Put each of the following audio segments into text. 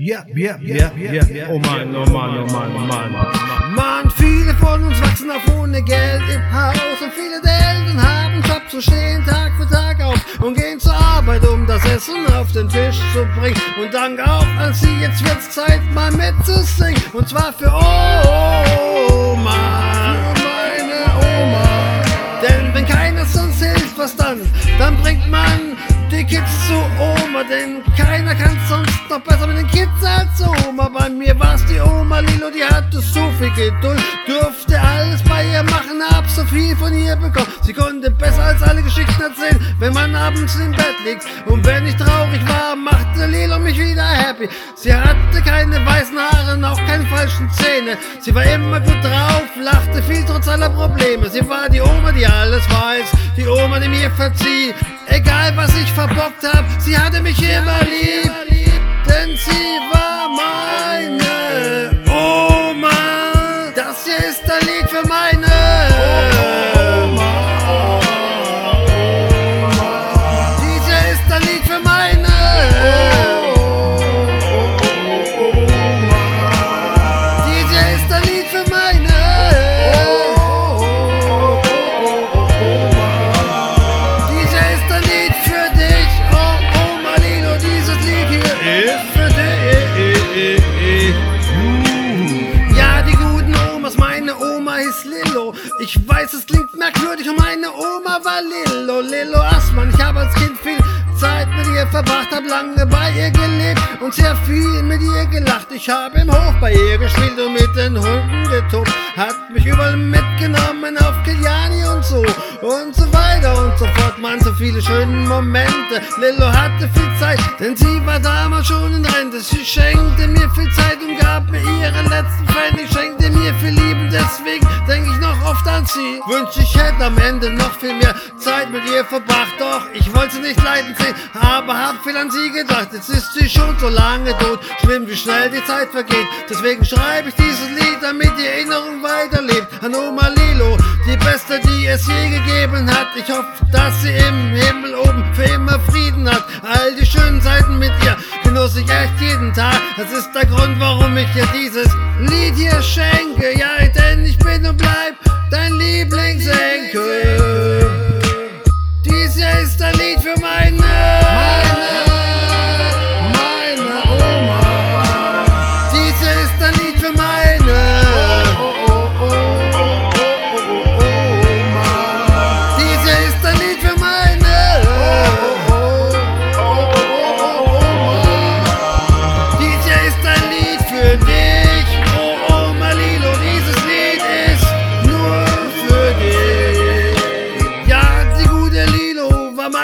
Ja, ja, ja, ja. Oh Mann, oh Mann, oh Mann, oh Mann, oh Mann. Mann, viele von uns wachsen auf ohne Geld im Haus und viele der Eltern haben Job zu stehen Tag für Tag auf und gehen zur Arbeit, um das Essen auf den Tisch zu bringen. Und dank auch an sie, jetzt wird's Zeit, mal mitzusingen. Und zwar für Oma, für meine Oma. Denn wenn keiner sonst hilft, was dann? Dann bringt man die Kids zu Oma, denn keiner kann sonst noch besser mit den Kids als Oma. Bei mir war's die Oma Lilo, die hatte so viel Geduld, durfte alles so viel von ihr bekommen. Sie konnte besser als alle Geschichten erzählen, wenn man abends im Bett liegt. Und wenn ich traurig war, machte Lilo mich wieder happy. Sie hatte keine weißen Haare, auch keine falschen Zähne. Sie war immer gut drauf, lachte viel trotz aller Probleme. Sie war die Oma, die alles weiß, die Oma, die mir verzieht. Egal was ich verbockt hab, sie hatte mich immer lieb, denn sie war meine weiß, es klingt merkwürdig und meine Oma war Lillo, Lillo Assmann. Ich habe als Kind viel Zeit mit ihr verbracht, hab lange bei ihr gelebt und sehr viel mit ihr gelacht. Ich habe im Hof bei ihr gespielt und mit den Hunden getobt. Hat mich überall mitgenommen auf Kiliani und so und so weiter viele schöne Momente. Lillo hatte viel Zeit, denn sie war damals schon in Rente. Sie schenkte mir viel Zeit und gab mir ihre letzten Pfennig, schenkte mir viel Liebe. Deswegen denke ich noch oft an sie. Wünsche ich hätte am Ende noch viel mehr Zeit mit ihr verbracht. Doch ich wollte sie nicht leiden sehen, aber hab viel an sie gedacht. Jetzt ist sie schon so lange tot. Schlimm, wie schnell die Zeit vergeht. Deswegen schreibe ich dieses Lied, damit die Erinnerung weiterlebt. An Oma Lilo, die beste, die es je gegeben hat. Ich hoffe, dass sie im Himmel oben für immer Frieden hat. All die schönen Seiten mit ihr genoss ich echt jeden Tag. Das ist der Grund, warum ich dir dieses Lied hier schenke. Ja, denn ich bin und bleib dein Lieblingsenkel. Für meine,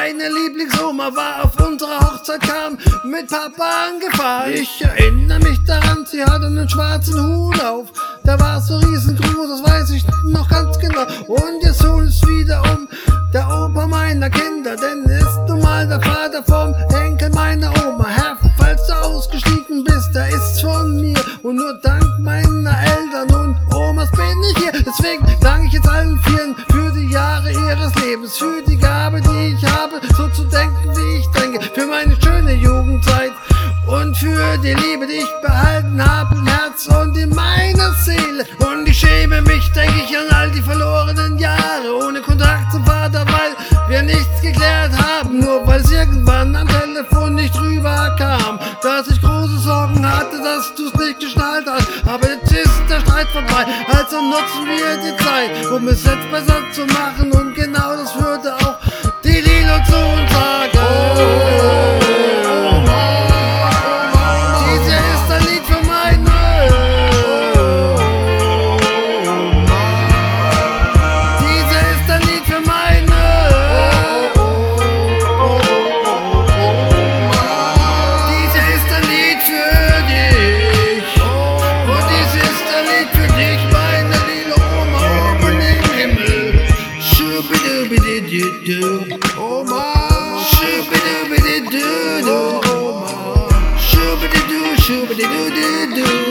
meine Lieblingsoma, war auf unserer Hochzeit, kam mit Papa angefahren. Ich erinnere mich daran, sie hatte einen schwarzen Hut auf. Der war so riesengroß, das weiß ich noch ganz genau. Und jetzt hol es wieder um, der Opa meiner Kinder, denn ist nun mal der Vater vom Enkel von mir. Und nur dank meiner Eltern und Omas bin ich hier. Deswegen danke ich jetzt allen Vieren für die Jahre ihres Lebens, für die Gabe, die ich habe, so zu denken, wie ich denke, für meine schöne Jugendzeit und für die Liebe, die ich behalten habe im Herz und in meiner Seele. Und ich schäme mich, denke ich, an all die verlorenen Jahre ohne Kontakt zum Vater, weil wir nichts geklärt haben, nur weil es irgendwann am Telefon nicht rüber kam, dass ich große Sorgen geschnallt hast. Aber jetzt ist der Streit vorbei, also nutzen wir die Zeit, um es jetzt besser zu machen und genau das würde auch die Lilo zu uns sagen. Dies Schubididu, schubididu, Oma Lilo,